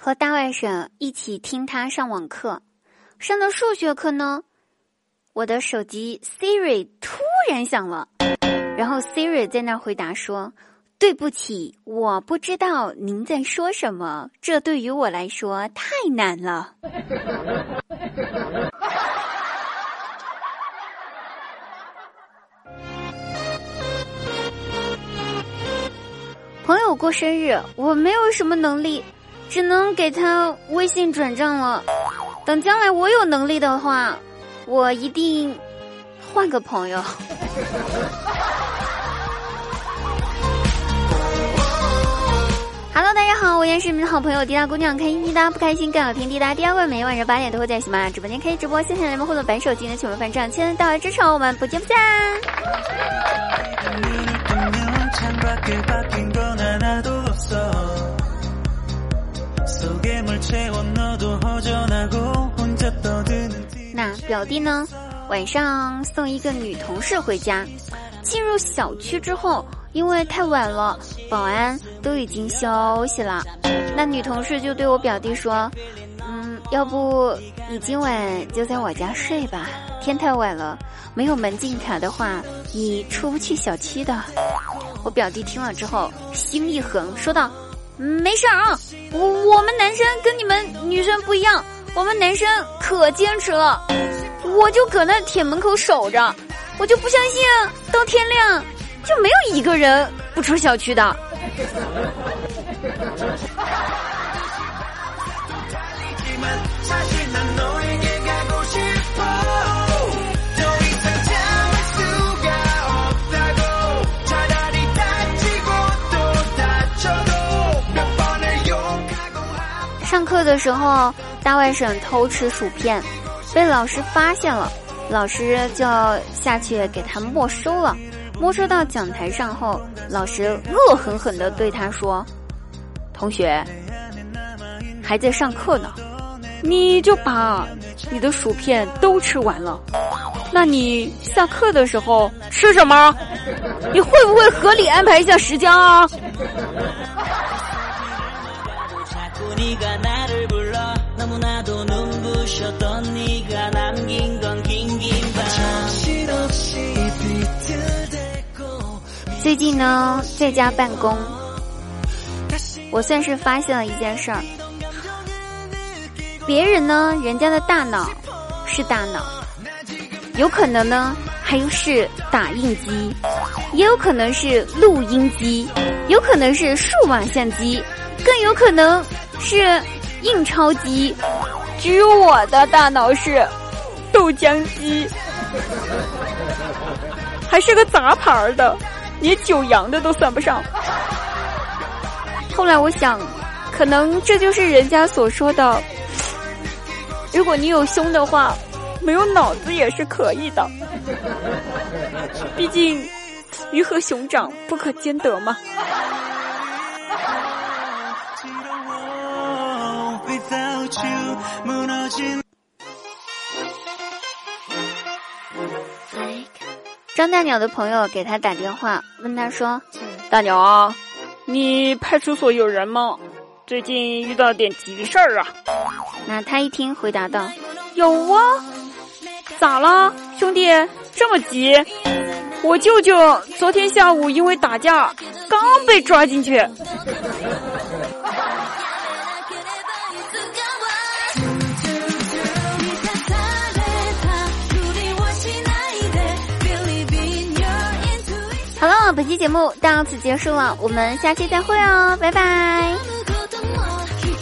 和大外甥一起听他上网课，上的数学课呢，我的手机 Siri 突然响了，然后 Siri 在那回答说：“对不起，我不知道您在说什么，这对于我来说太难了。”朋友过生日，我没有什么能力。只能给他微信转账了。等将来我有能力的话，我一定换个朋友。Hello，大家好，我依然是你们的好朋友滴答姑娘，开心滴答不开心更好听滴答。第二位每晚上八点都会在喜马拉雅直播间开直播，谢谢联盟互动版手机的请问翻账，千万大力支持我们，不见不散。那表弟呢？晚上送一个女同事回家，进入小区之后，因为太晚了，保安都已经休息了。那女同事就对我表弟说：“嗯，要不你今晚就在我家睡吧，天太晚了，没有门禁卡的话，你出不去小区的。”我表弟听了之后，心一横，说道。没事啊，我我们男生跟你们女生不一样，我们男生可坚持了，我就搁那铁门口守着，我就不相信到天亮就没有一个人不出小区的。上课的时候，大外甥偷吃薯片，被老师发现了，老师就下去给他没收了。没收到讲台上后，老师恶狠狠地对他说：“同学，还在上课呢，你就把你的薯片都吃完了，那你下课的时候吃什么？你会不会合理安排一下时间啊？”最近呢，在家办公，我算是发现了一件事儿。别人呢，人家的大脑是大脑，有可能呢，还有是打印机，也有可能是录音机，有可能是数码相机，更有可能是印钞机。只有我的大脑是豆浆机，还是个杂牌的，连九阳的都算不上。后来我想，可能这就是人家所说的：如果你有胸的话，没有脑子也是可以的。毕竟鱼和熊掌不可兼得嘛。张大鸟的朋友给他打电话，问他说：“大鸟啊，你派出所有人吗？最近遇到点急事儿啊。”那他一听，回答道：“有啊，咋了，兄弟？这么急？我舅舅昨天下午因为打架，刚被抓进去。”好了，本期节目到此结束了，我们下期再会哦，拜拜。